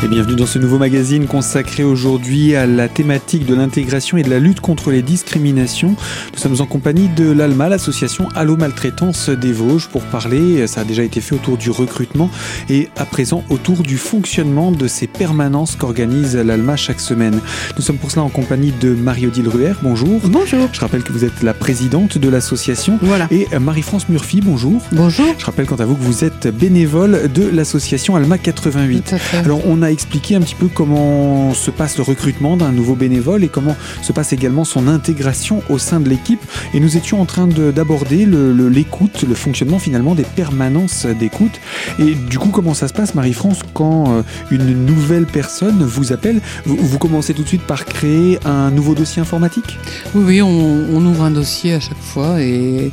Et bienvenue dans ce nouveau magazine consacré aujourd'hui à la thématique de l'intégration et de la lutte contre les discriminations. Nous sommes en compagnie de l'ALMA, l'association Allo Maltraitance des Vosges, pour parler, ça a déjà été fait autour du recrutement et à présent autour du fonctionnement de ces permanences qu'organise l'ALMA chaque semaine. Nous sommes pour cela en compagnie de Marie-Odile Ruher, bonjour. Bonjour. Je rappelle que vous êtes la présidente de l'association. Voilà. Et Marie-France Murphy, bonjour. Bonjour. Je rappelle quant à vous que vous êtes bénévole de l'association Alma 88. Tout à fait. Alors on a expliqué un petit peu comment se passe le recrutement d'un nouveau bénévole et comment se passe également son intégration au sein de l'équipe. Et nous étions en train de- d'aborder l'écoute, le, fonctionnement finalement des permanences d'écoute. Et du coup, comment ça se passe, Marie-France, quand euh, une nouvelle personne vous appelle? Vous, commencez tout de suite par créer un nouveau dossier informatique? Oui, oui, on, ouvre un dossier à chaque fois et,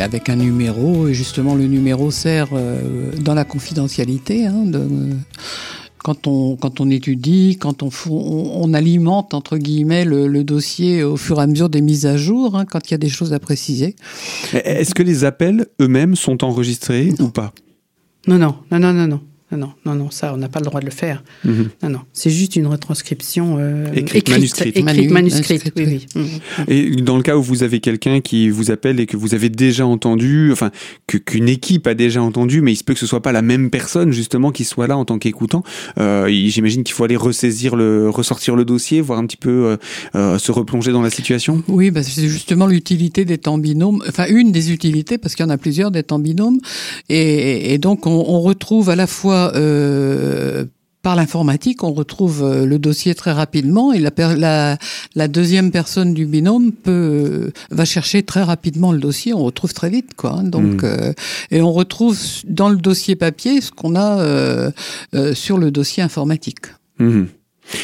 avec un numéro. Et justement, le numéro sert euh, dans la confidentialité. hein, quand on, quand on étudie, quand on, on, on alimente, entre guillemets, le, le dossier au fur et à mesure des mises à jour, hein, quand il y a des choses à préciser. Est-ce que les appels eux-mêmes sont enregistrés ou pas? Non, non, non, non, non, non. Non, non, non, non, ça, on n'a pas le droit de le faire. Mhm. Non, non, c'est juste une retranscription euh, Écrite, manuscrite. écrite, Manu- manuscrite, oui, oui. Mhm. Et dans le cas où vous avez quelqu'un qui vous appelle et que vous avez déjà entendu, enfin que- qu'une équipe a déjà entendu, mais il se peut que ce soit pas la même personne justement qui soit là en tant qu'écoutant. euh, J'imagine qu'il faut aller ressaisir le, ressortir le dossier, voir un petit peu euh, euh, se replonger dans la situation. Oui, bah, c'est justement l'utilité des temps binômes, enfin une des utilités, parce qu'il y en a plusieurs des temps binômes, et, et donc on, on retrouve à la fois euh, par l'informatique, on retrouve euh, le dossier très rapidement, et la, per- la, la deuxième personne du binôme peut va chercher très rapidement le dossier, on retrouve très vite, quoi. hein. donc Mm. euh, et on retrouve dans le dossier papier ce qu'on a euh, euh, sur le dossier informatique. Mhm.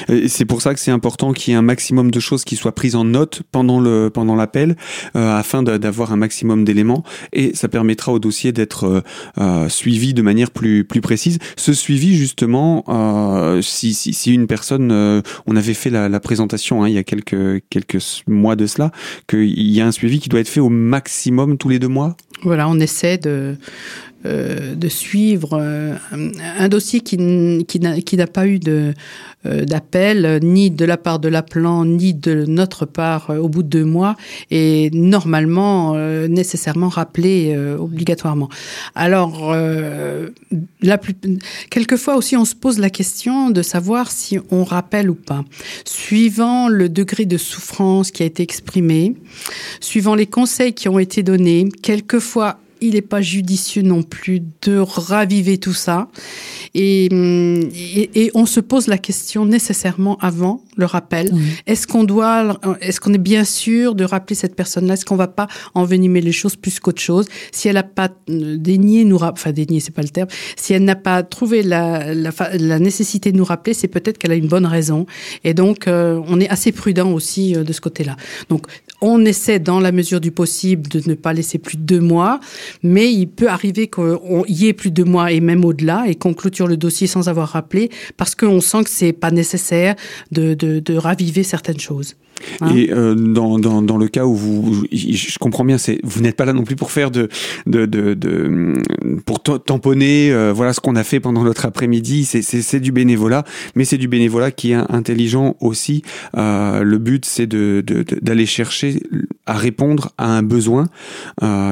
Et C'est pour ça que c'est important qu'il y ait un maximum de choses qui soient prises en note pendant le pendant l'appel, euh, afin d'avoir un maximum d'éléments, et ça permettra au dossier d'être euh, euh, suivi de manière plus plus précise. Ce suivi justement, euh, si, si si une personne, euh, on avait fait la, la présentation hein, il y a quelques quelques mois de cela, qu'il y a un suivi qui doit être fait au maximum tous les deux mois? Voilà, on essaie de, euh, de suivre euh, un, dossier qui, qui n'a pas eu euh, d'appel, ni de la part de l'appelant, ni de notre part au bout de deux mois, et normalement, nécessairement rappelé obligatoirement. Alors, la plus, quelquefois aussi, on se pose la question de savoir si on rappelle ou pas, suivant le degré de souffrance qui a été exprimé, suivant les conseils qui ont été donnés, quelquefois il n'est pas judicieux non plus de raviver tout ça. Et, hum, et, et on se pose la question nécessairement avant le rappel. Est-ce qu'on doit, est-ce qu'on est bien sûr de rappeler cette personne-là? Est-ce qu'on va pas envenimer les choses plus qu'autre chose? Si elle n'a pas euh, daigné nous, rap- enfin daigné, c'est pas le terme. Si elle n'a pas trouvé la, la, fa- la nécessité de nous rappeler, c'est peut-être qu'elle a une bonne raison. Et donc, euh, on est assez prudent aussi euh, de ce côté-là. Donc, on essaie dans la mesure du possible de ne pas laisser plus de deux mois, mais il peut arriver qu'il y ait plus de mois et même au-delà et qu'on clôture le dossier sans avoir rappelé parce qu'on sent que c'est pas nécessaire de, de, de raviver certaines choses. Hein Et euh, dans, dans, dans le cas où vous, je comprends bien, c'est vous n'êtes pas là non plus pour faire de, de, de, de pour ta- tamponner, euh, voilà ce qu'on a fait pendant notre après-midi. C'est, du bénévolat, mais c'est du bénévolat qui est intelligent aussi. Euh, le but, c'est de, d'aller chercher à répondre à un besoin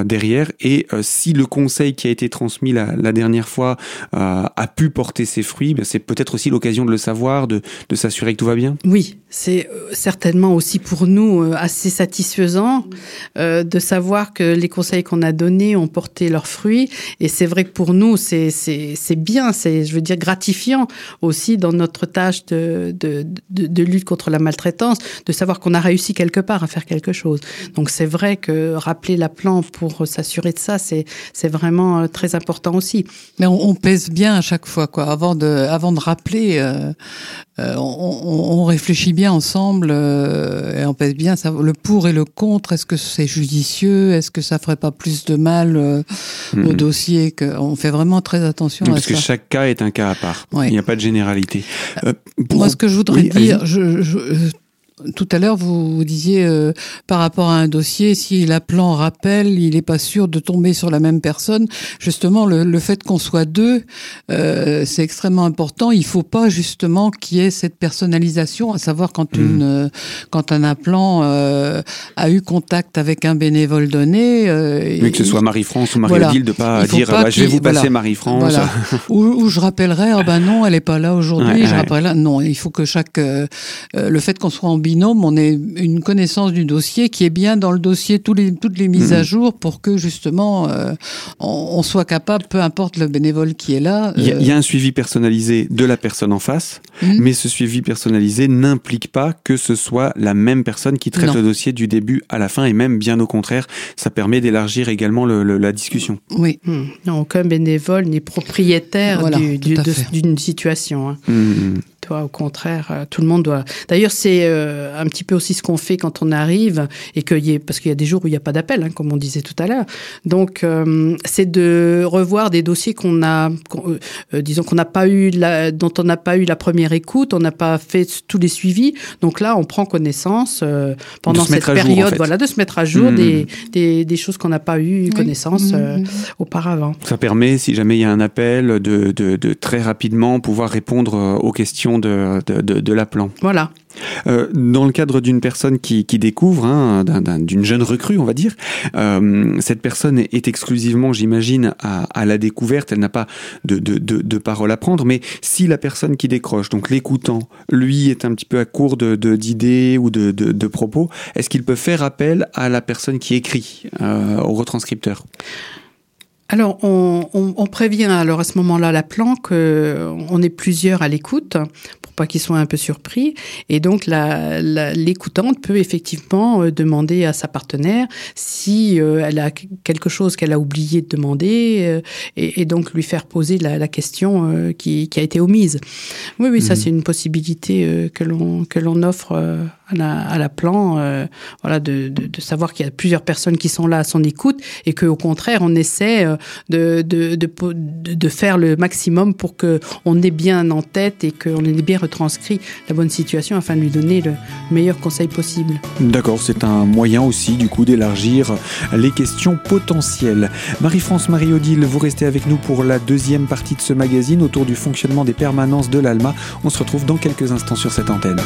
derrière. Et si le conseil qui a été transmis la, la dernière fois a pu porter ses fruits, ben, c'est peut-être aussi l'occasion de le savoir, de, de s'assurer que tout va bien. Oui, c'est certainement aussi pour nous euh, assez satisfaisant euh, de savoir que les conseils qu'on a donnés ont porté leurs fruits. Et c'est vrai que pour nous, c'est c'est c'est bien, c'est je veux dire gratifiant aussi dans notre tâche de de, de, de lutte contre la maltraitance, de savoir qu'on a réussi quelque part à faire quelque chose. Donc c'est vrai que rappeler l'appelant pour s'assurer de ça, c'est c'est vraiment euh, très important aussi. Mais on, on pèse bien à chaque fois, quoi. Avant de, avant de rappeler, euh, euh, on, on- on réfléchit bien ensemble euh, et on pèse bien ça, le pour et le contre. Est-ce que c'est judicieux? Est-ce que ça ferait pas plus de mal euh, au dossier que, On fait vraiment très attention Oui, à parce que ça. chaque cas est un cas à part. Ouais. Il n'y a pas de généralité. Euh, pour- Moi, ce que je voudrais Oui, dire, je, je- euh, tout à l'heure, vous, vous disiez euh, par rapport à un dossier, si l'appelant rappelle, il n'est pas sûr de tomber sur la même personne. Justement, le, le fait qu'on soit deux, euh, c'est extrêmement important. Il faut pas justement qu'il y ait cette personnalisation, à savoir quand Mm. une euh, quand un appelant euh, a eu contact avec un bénévole donné, euh, Mais que ce il- soit Marie-France ou Voilà. Marie-Odile, de pas dire pas ah bah, je vais vous passer voilà. Marie-France. Voilà. Ou, ou je rappellerai, ah ben non, elle est pas là aujourd'hui. Ouais, je ouais. rappellerai, non, il faut que chaque, euh, euh, le fait qu'on soit en binôme, on ait une connaissance du dossier qui est bien dans le dossier tous les, toutes les mises à jour pour que justement euh, on, on soit capable, peu importe le bénévole qui est là. Il y, a, euh, il y a un suivi personnalisé de la personne en face, Mhm. mais ce suivi personnalisé n'implique pas que ce soit la même personne qui traite Non. le dossier du début à la fin, et même bien au contraire, ça permet d'élargir également le- le- la discussion. Oui, Hmm. Non, aucun bénévole n'est propriétaire Voilà, du- du- tout à de- fait. d'une situation. hein. Toi, au contraire, euh, tout le monde doit. D'ailleurs, c'est euh, un petit peu aussi ce qu'on fait quand on arrive et que y ait- parce qu'il y a des jours où il n'y a pas d'appel, hein, comme on disait tout à l'heure. Donc, euh, c'est de revoir des dossiers qu'on a, disons qu'on n'a pas eu, la, dont on n'a pas eu la première écoute, on n'a pas fait tous les suivis. Donc là, on prend connaissance euh, pendant cette jour, période, en fait. voilà, de se mettre à jour des, des, des choses qu'on n'a pas eu connaissance euh, Mhm. auparavant. Ça permet, si jamais il y a un appel, de, de- de très rapidement pouvoir répondre aux questions de, de, de- de l'appelant. Voilà. Euh, dans le cadre d'une personne qui, qui découvre, hein, d'un- d'un- d'une jeune recrue, on va dire, euh, cette personne est, exclusivement, j'imagine, à, à la découverte. Elle n'a pas de, de, de, de parole à prendre. Mais si la personne qui décroche, donc l'écoutant, lui est un petit peu à court d'idées ou de, de, de propos, est-ce qu'il peut faire appel à la personne qui écrit, euh, au retranscripteur? Alors, on, on- on prévient alors à ce moment-là l'appelant qu'on est plusieurs à l'écoute pour pas qu'il soit un peu surpris. Et donc, la- la- l'écoutante peut effectivement euh, demander à sa partenaire si euh, elle a quelque chose qu'elle a oublié de demander euh, et, et donc lui faire poser la, la question euh, qui, qui a été omise. Oui, oui, ça Mhm. c'est une possibilité euh, que l'on que l'on offre euh, à la, plan, euh, voilà, de, savoir qu'il y a plusieurs personnes qui sont là à son écoute et qu'au contraire on essaie euh, de, de, de, faire le maximum pour que on ait bien en tête et qu'on ait bien retranscrit la bonne situation afin de lui donner le meilleur conseil possible. D'accord, c'est un moyen aussi du coup d'élargir les questions potentielles. Marie-France Marie-Odile, vous restez avec nous pour la deuxième partie de ce magazine autour du fonctionnement des permanences de l'ALMA. On se retrouve dans quelques instants sur cette antenne.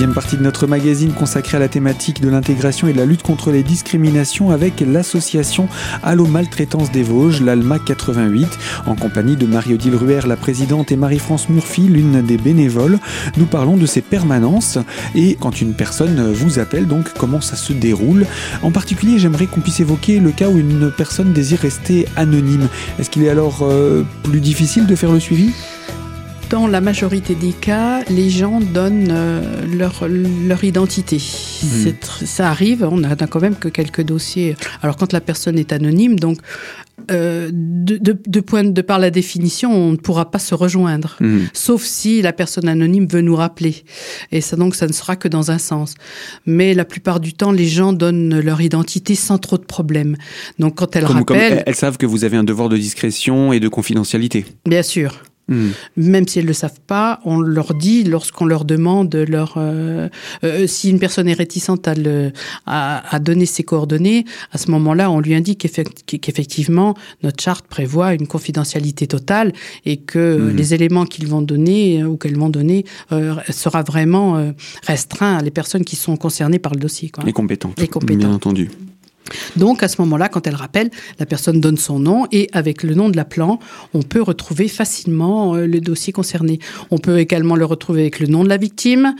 Deuxième partie de notre magazine consacrée à la thématique de l'intégration et de la lutte contre les discriminations avec l'association Allo Maltraitance des Vosges, l'ALMA 88, en compagnie de Marie-Odile Ruher, la présidente, et Marie-France Murphy, l'une des bénévoles. Nous parlons de ces permanences et quand une personne vous appelle, donc comment ça se déroule? En particulier, j'aimerais qu'on puisse évoquer le cas où une personne désire rester anonyme. Est-ce qu'il est alors euh, plus difficile de faire le suivi? Dans la majorité des cas, les gens donnent euh, leur, leur identité. Tr- Ça arrive, on a, quand même que quelques dossiers. Alors quand la personne est anonyme, donc euh, de, de, de, point, de par la définition, on ne pourra pas se rejoindre. Mhm. Sauf si la personne anonyme veut nous rappeler. Et ça, donc, ça ne sera que dans un sens. Mais la plupart du temps, les gens donnent leur identité sans trop de problèmes. Donc, quand elles Comme, rappellent, elles savent que vous avez un devoir de discrétion et de confidentialité. bien sûr, Mhm. même si elles le savent pas, on leur dit lorsqu'on leur demande leur euh, euh, si une personne est réticente à le à, à donner ses coordonnées, à ce moment-là, on lui indique effect- qu'effectivement notre charte prévoit une confidentialité totale et que Mhm. les éléments qu'ils vont donner euh, ou qu'elles vont donner euh, sera vraiment euh, restreint à les personnes qui sont concernées par le dossier. Quoi. Et compétente. Et compétente. Bien entendu. Donc à ce moment-là, quand elle rappelle, la personne donne son nom et avec le nom de l'appelant, on peut retrouver facilement euh, le dossier concerné. On peut également le retrouver avec le nom de la victime.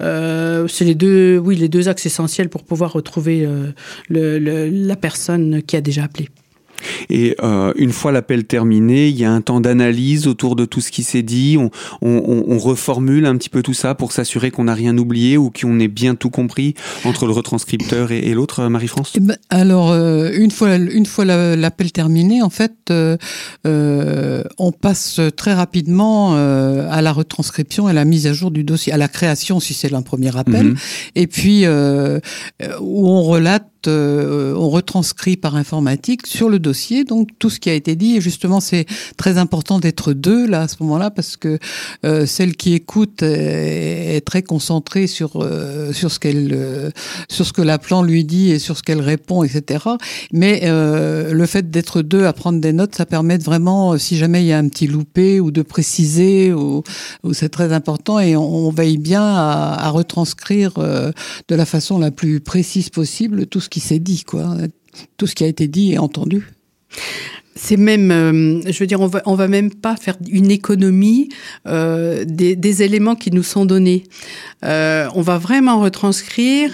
Euh, c'est les deux, oui, les deux axes essentiels pour pouvoir retrouver euh, la personne qui a déjà appelé. Et euh, une fois l'appel terminé, il y a un temps d'analyse autour de tout ce qui s'est dit. On, on, on, reformule un petit peu tout ça pour s'assurer qu'on n'a rien oublié ou qu'on ait bien tout compris entre le retranscripteur et, et l'autre, Marie-France? Eh ben, alors, euh, une fois une fois l'appel terminé, en fait, euh, euh, on passe très rapidement euh, à la retranscription et à la mise à jour du dossier, à la création si c'est un premier appel, mhm. et puis où on relate euh, on retranscrit par informatique sur le dossier donc tout ce qui a été dit et justement c'est très important d'être deux là à ce moment-là parce que euh, celle qui écoute est, très concentrée sur euh, sur ce qu'elle sur ce que l'appelant lui dit et sur ce qu'elle répond etc mais le fait d'être deux à prendre des notes ça permet de vraiment si jamais il y a un petit loupé ou de préciser ou, c'est très important et on, veille bien à, à retranscrire de la façon la plus précise possible tout ce qui s'est dit, quoi. Tout ce qui a été dit et entendu. C'est même, euh, je veux dire, on va, va même pas faire une économie euh, des, éléments qui nous sont donnés. Euh, on va vraiment retranscrire.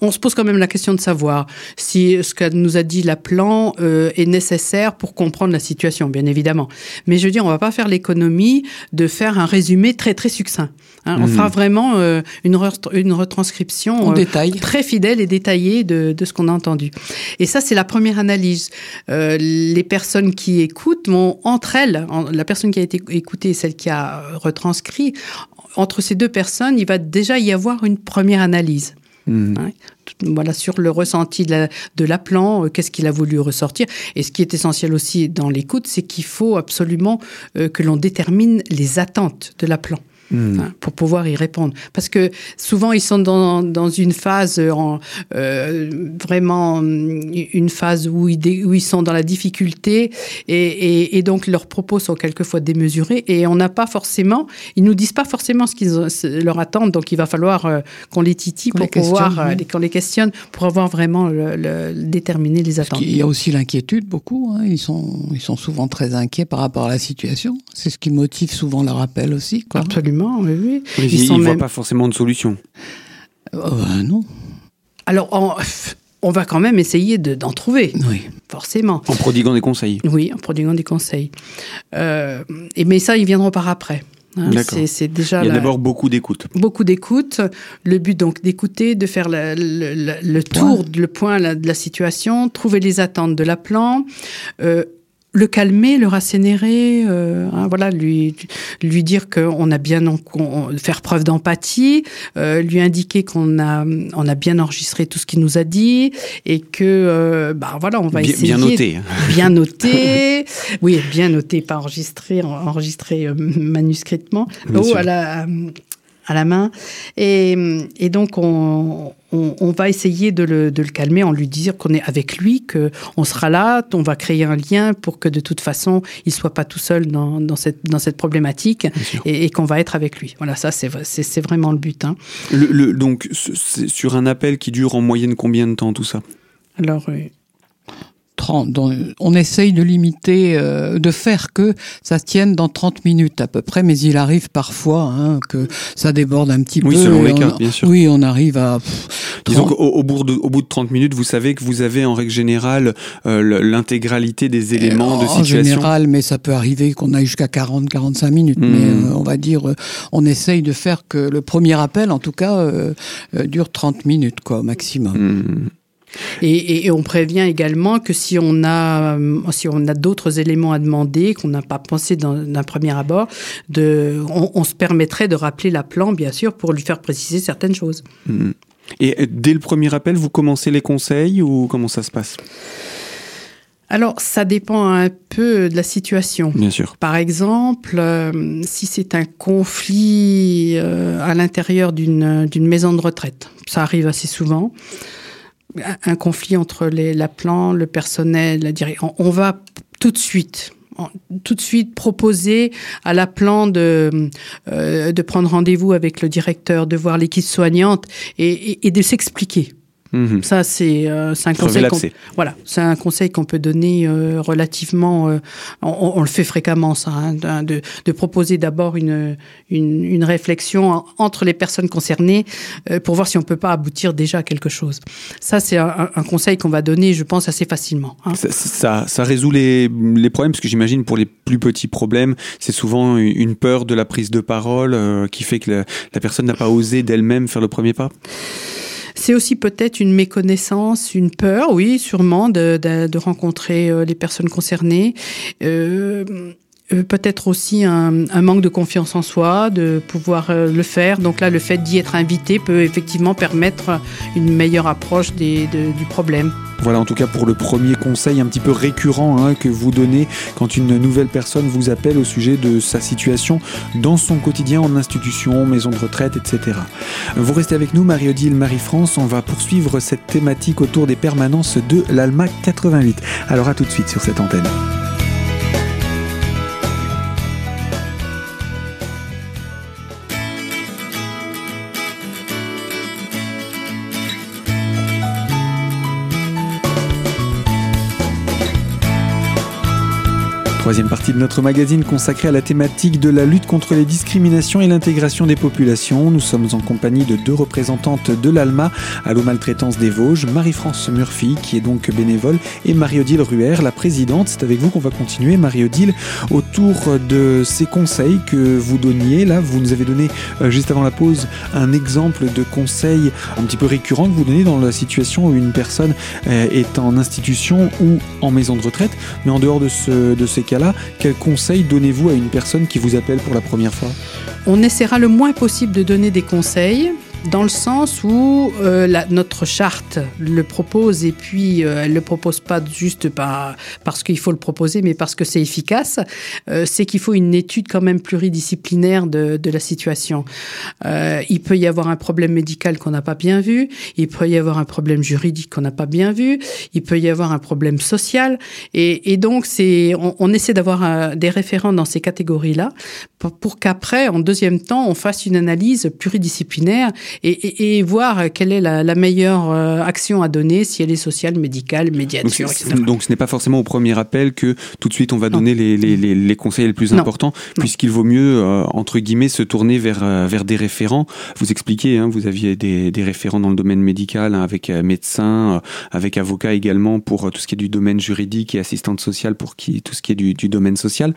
On se pose quand même la question de savoir si ce que nous a dit l'appelant euh, est nécessaire pour comprendre la situation, bien évidemment. Mais je veux dire, on va pas faire l'économie de faire un résumé très très succinct. Hein. On mmh. fera vraiment euh, une, une retranscription euh, très fidèle et détaillée de, de ce qu'on a entendu. Et ça, c'est la première analyse. Euh, les personnes qui écoutent vont entre elles, la personne qui a été écoutée et celle qui a retranscrit, entre ces deux personnes, il va déjà y avoir une première analyse. Mmh. Hein, voilà sur le ressenti de l'appelant, qu'est-ce qu'il a voulu ressortir. Et ce qui est essentiel aussi dans l'écoute, c'est qu'il faut absolument que l'on détermine les attentes de l'appelant. Hmm. Hein, pour pouvoir y répondre. Parce que souvent, ils sont dans, dans une phase, en, euh, vraiment une phase où ils, où ils sont dans la difficulté et, et, et, donc leurs propos sont quelquefois démesurés et on n'a pas forcément, ils nous disent pas forcément ce qu'ils leur attendent, donc il va falloir euh, qu'on les titille pour pouvoir, euh, qu'on les questionne pour avoir vraiment le, le, déterminer les attentes. Il y a aussi l'inquiétude, beaucoup. Hein. Ils, sont, ils sont souvent très inquiets par rapport à la situation. C'est ce qui motive souvent leur appel aussi. Quoi. Absolument oui, Ils ne voient pas forcément de solution. Euh, non. Alors, on, va quand même essayer d'en trouver. Oui. Forcément. En prodiguant des conseils. Oui, en prodiguant des conseils. Euh, et, mais ça, ils viendront par après. Hein, c'est déjà. Il y a d'abord beaucoup d'écoute. Beaucoup d'écoute. Le but donc d'écouter, de faire le, tour, le point de la situation, trouver les attentes de l'appelant, euh, le calmer, le rassénérer, euh, hein, voilà, lui lui dire qu'on a bien faire preuve d'empathie, euh, lui indiquer qu'on a on a bien enregistré tout ce qu'il nous a dit et que euh, bah voilà, on va bien, essayer bien noter, bien noter, oui, bien noter, pas enregistré, enregistré manuscritement, ou à la à la main. Et, et donc, on, on, va essayer de le, de le, calmer en lui disant qu'on est avec lui, qu'on sera là, on va créer un lien pour que de toute façon, il soit pas tout seul dans, dans, cette, dans cette problématique et, et qu'on va être avec lui. Voilà, ça, c'est vraiment le but. Hein. Le, donc, sur un appel qui dure en moyenne combien de temps tout ça? Alors, euh, on essaye de limiter, euh, de faire que ça tienne dans 30 minutes à peu près, mais il arrive parfois hein, que ça déborde un petit oui, peu. Selon les cas, bien sûr. Oui, on arrive à. Disons qu'au au bout, de, au bout de 30 minutes, vous savez que vous avez en règle générale euh, l'intégralité des éléments de situation. En général, mais ça peut arriver qu'on aille jusqu'à 40-45 minutes. Mais hmm. euh, on va dire, on essaye de faire que le premier appel, en tout cas, dure 30 minutes, quoi, au maximum. Hmm. Et, et, on prévient également que si on a, si on a d'autres éléments à demander qu'on n'a pas pensé d'un premier abord, de, on, on, se permettrait de rappeler la plan, bien sûr, pour lui faire préciser certaines choses. Hmm. Et dès le premier appel, vous commencez les conseils ou comment ça se passe? Alors, ça dépend un peu de la situation. Bien sûr. Par exemple, euh, si c'est un conflit euh, à l'intérieur d'une maison de retraite, ça arrive assez souvent un conflit entre les, la le personnel, la direction. On va tout de suite tout de suite proposer à la plan de, euh, de prendre rendez-vous avec le directeur, de voir l'équipe soignante et, et, de s'expliquer. Mhm. Ça, c'est euh, un conseil. Voilà, c'est un conseil qu'on peut donner euh, relativement. Euh, on, on, le fait fréquemment, ça, hein, de, de, proposer d'abord une, une, une, réflexion entre les personnes concernées pour voir si on peut pas aboutir déjà à quelque chose. Ça, c'est un, un, conseil qu'on va donner, je pense, assez facilement. Hein. Ça, ça, ça, résout les, les problèmes, parce que j'imagine pour les plus petits problèmes, c'est souvent une peur de la prise de parole qui fait que la, la personne n'a pas osé d'elle-même faire le premier pas? C'est aussi peut-être une méconnaissance, une peur, oui, sûrement, de, rencontrer euh, les personnes concernées. Euh, euh, peut-être aussi un, manque de confiance en soi, de pouvoir euh, le faire. Donc là, le fait d'y être invité peut effectivement permettre une meilleure approche des, de, du problème. Voilà en tout cas pour le premier conseil un petit peu récurrent hein, que vous donnez quand une nouvelle personne vous appelle au sujet de sa situation dans son quotidien en institution, maison de retraite, etc. Vous restez avec nous, Marie-Odile, Marie-France. On va poursuivre cette thématique autour des permanences de l'ALMA 88. Alors à tout de suite sur cette antenne. Troisième partie de notre magazine consacrée à la thématique de la lutte contre les discriminations et l'intégration des populations. Nous sommes en compagnie de deux représentantes de l'ALMA, Allo Maltraitance des Vosges, Marie-France Murphy, qui est donc bénévole, et Marie-Odile Ruher, la présidente. C'est avec vous qu'on va continuer, Marie-Odile, autour de ces conseils que vous donniez. Là, vous nous avez donné, euh, juste avant la pause, un exemple de conseil un petit peu récurrent que vous donnez dans la situation où une personne euh, est en institution ou en maison de retraite. Mais en dehors de, ce, de ces cas quel conseil donnez-vous à une personne qui vous appelle pour la première fois? On essaiera le moins possible de donner des conseils dans le sens où euh, la, notre charte le propose et puis euh, elle le propose pas juste pas parce qu'il faut le proposer, mais parce que c'est efficace. Euh, c'est qu'il faut une étude quand même pluridisciplinaire de, de la situation. Euh, il peut y avoir un problème médical qu'on n'a pas bien vu, il peut y avoir un problème juridique qu'on n'a pas bien vu, il peut y avoir un problème social, et, et donc c'est on, on, essaie d'avoir euh, des référents dans ces catégories-là pour, pour qu'après, en deuxième temps, on fasse une analyse pluridisciplinaire et, et, et voir quelle est la, la, meilleure euh, action à donner, si elle est sociale, médicale, médiature, donc, etc. Donc ce n'est pas forcément au premier appel que tout de suite on va non. donner les, les, les, les, conseils les plus non. importants, puisqu'il vaut mieux, euh, entre guillemets, se tourner vers, euh, vers des référents. Vous expliquez, hein, vous aviez des, des référents dans le domaine médical, hein, avec médecins, euh, avec avocats également pour tout ce qui est du domaine juridique et assistante sociale pour qui, tout ce qui est du, du domaine social.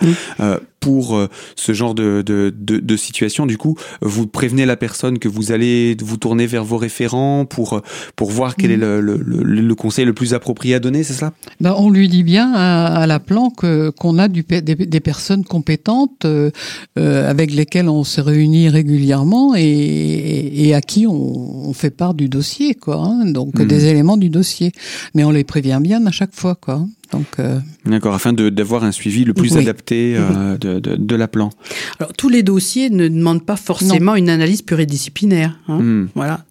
Pour ce genre de, de, de, de situation, du coup, vous prévenez la personne que vous allez vous tourner vers vos référents pour, pour voir quel mmh. est le, le, le, le, conseil le plus approprié à donner, c'est ça ben, On lui dit bien à, à la plan qu'on a du, des, des, personnes compétentes euh, avec lesquelles on se réunit régulièrement et, et, et à qui on, on, fait part du dossier, quoi. Hein, donc mmh. des éléments du dossier. Mais on les prévient bien à chaque fois, quoi. Donc, euh... D'accord, afin d'avoir un suivi le plus oui. adapté euh, de, de, de, la plan. Alors, tous les dossiers ne demandent pas forcément non. une analyse pluridisciplinaire. Hein, mm. Voilà.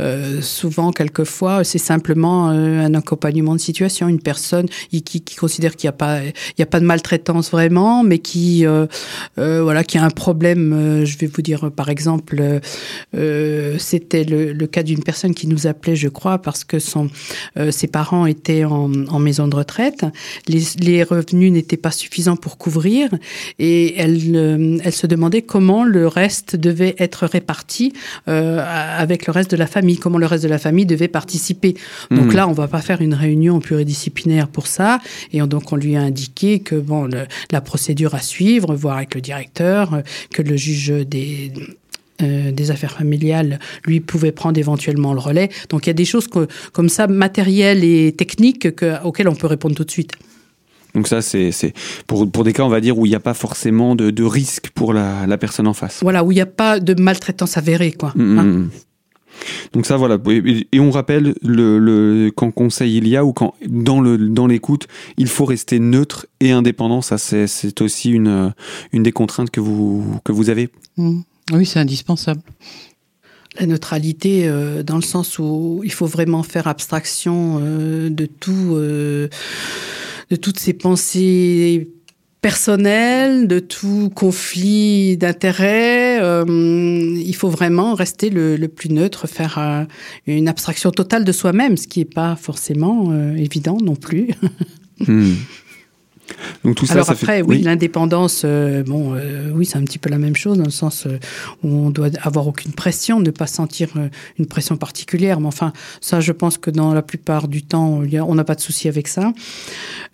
Euh, souvent, quelquefois, c'est simplement euh, un accompagnement de situation. Une personne qui, qui considère qu'il n'y a, pas, il a pas de maltraitance vraiment, mais qui, voilà, qui a un problème. je vais vous dire, par exemple, c'était le, le, cas d'une personne qui nous appelait, je crois, parce que son, ses parents étaient en, en maison de retraite les, les revenus n'étaient pas suffisants pour couvrir et elle, euh, elle se demandait comment le reste devait être réparti euh, avec le reste de la famille, comment le reste de la famille devait participer. Donc mmh. là, on va pas faire une réunion pluridisciplinaire pour ça et on, donc on lui a indiqué que bon, le, la procédure à suivre, voir avec le directeur, que le juge des euh, des affaires familiales, lui pouvait prendre éventuellement le relais. Donc il y a des choses que, comme ça, matérielles et techniques, que, auxquelles on peut répondre tout de suite. Donc ça, c'est pour, pour des cas, on va dire, où il n'y a pas forcément de, de risque pour la, la, personne en face. Voilà, où il n'y a pas de maltraitance avérée, quoi. Mmh, hein mmh. Donc ça, voilà. Et on rappelle le, le, quand conseil il y a ou quand dans l'écoute, il faut rester neutre et indépendant. Ça, c'est aussi une, une des contraintes que vous, que vous avez. Mmh. Oui, c'est indispensable. La neutralité, euh, dans le sens où il faut vraiment faire abstraction euh, de tout, euh, de toutes ces pensées personnel, de tout conflit d'intérêts. Euh, il faut vraiment rester le, le plus neutre, faire euh, une abstraction totale de soi-même, ce qui n'est pas forcément euh, évident non plus. Hmm. Donc tout ça, Alors ça après, fait... oui, l'indépendance, euh, bon, euh, oui, c'est un petit peu la même chose dans le sens euh, où on doit avoir aucune pression, ne pas sentir euh, une pression particulière. Mais enfin, ça, je pense que dans la plupart du temps, on n'a pas de souci avec ça.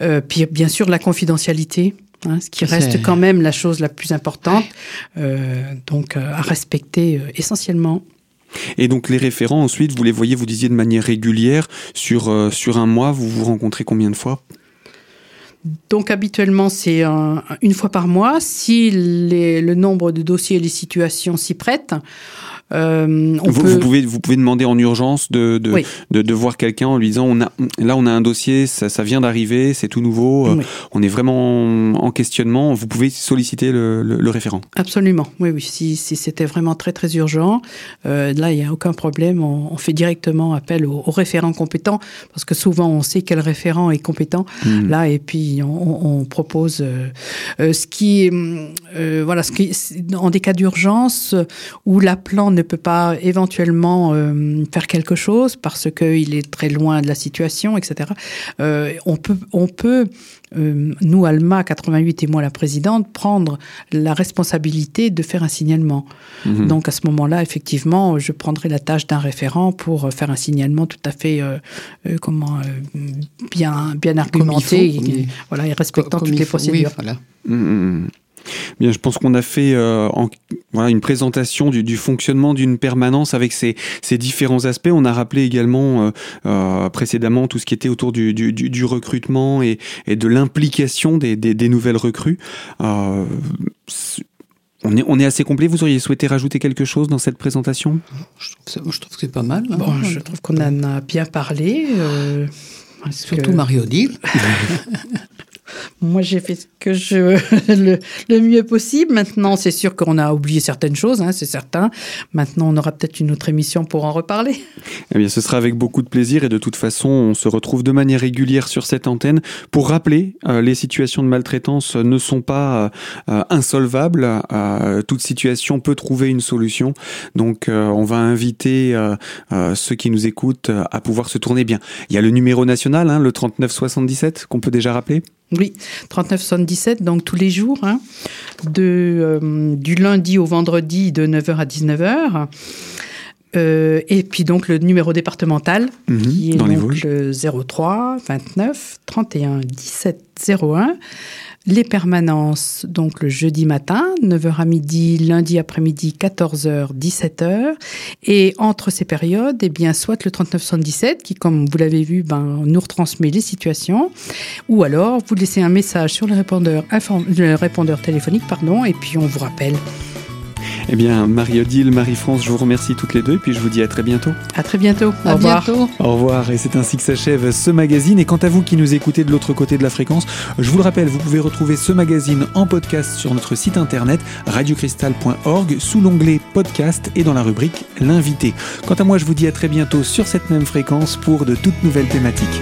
Euh, puis bien sûr, la confidentialité. hein, ce qui reste quand même la chose la plus importante, Euh, donc euh, à respecter euh, essentiellement. Et donc les référents, ensuite, vous les voyez, vous disiez de manière régulière, sur, euh, sur un mois, vous vous rencontrez combien de fois? Donc habituellement, c'est un- une fois par mois. Si le nombre de dossiers et les situations s'y prêtent, euh, on vous, peut... vous pouvez, vous pouvez demander en urgence de, de, Oui. de, de voir quelqu'un en lui disant on a, là on a un dossier, ça, ça vient d'arriver, c'est tout nouveau, euh, Oui. on est vraiment en questionnement, vous pouvez solliciter le, le, le référent. Absolument, oui, oui. Si, si c'était vraiment très, très urgent, euh, là, il n'y a aucun problème. On, on fait directement appel au, au référent compétent, parce que souvent, on sait quel référent est compétent. Hmm. Là, et puis, on, propose euh, ce qui voilà, ce qui, en des cas d'urgence où l'appelant ne peut pas éventuellement euh, faire quelque chose parce qu'il est très loin de la situation, etc. euh, on peut, on peut euh, nous, Alma 88 et moi, la présidente, prendre la responsabilité de faire un signalement. Mhm. Donc à ce moment-là, effectivement, je prendrai la tâche d'un référent pour faire un signalement tout à fait euh, euh, comment euh, bien bien argumenté, et, oui. voilà, et respectant Comme toutes les faut, procédures. Oui, voilà. Mm, mm. Bien, je pense qu'on a fait euh, en- voilà, une présentation du, du fonctionnement d'une permanence avec ses, ses différents aspects. On a rappelé également euh, euh, précédemment tout ce qui était autour du, du, du- du recrutement et, et de l'implication des, des, des nouvelles recrues. Euh, on est, on est assez complet. Vous auriez souhaité rajouter quelque chose dans cette présentation? Je trouve, ça- je trouve que c'est pas mal. hein. Bon, je trouve qu'on en a bien parlé. euh, Surtout que Marie-Odile. Moi, j'ai fait ce que je le, le mieux possible. Maintenant, c'est sûr qu'on a oublié certaines choses, hein, c'est certain. Maintenant, on aura peut-être une autre émission pour en reparler. Eh bien, ce sera avec beaucoup de plaisir et de toute façon, on se retrouve de manière régulière sur cette antenne pour rappeler euh, les situations de maltraitance ne sont pas euh, insolvables. Euh, toute situation peut trouver une solution. Donc, euh, on va inviter ceux qui nous écoutent à pouvoir se tourner bien. Il y a le numéro national, hein, le 3977, qu'on peut déjà rappeler? Oui, 3977, donc tous les jours, hein, euh, du lundi au vendredi de 9h à 19h. Euh, et puis donc le numéro départemental, Mhm, qui est donc le 03 29 31 17 01. Les permanences, donc le jeudi matin, 9h à midi, lundi après-midi, 14h, 17h. Et entre ces périodes, eh bien, soit le 3977, qui, comme vous l'avez vu, ben, nous retransmet les situations, ou alors vous laissez un message sur le répondeur, le répondeur téléphonique, pardon, et puis on vous rappelle. Eh bien, Marie-Odile, Marie-France, je vous remercie toutes les deux et puis je vous dis à très bientôt. À très bientôt. À Au revoir. bientôt. Au revoir, et c'est ainsi que s'achève ce magazine. Et quant à vous qui nous écoutez de l'autre côté de la fréquence, je vous le rappelle, vous pouvez retrouver ce magazine en podcast sur notre site internet radiocristal.org sous l'onglet podcast et dans la rubrique l'invité. Quant à moi, je vous dis à très bientôt sur cette même fréquence pour de toutes nouvelles thématiques.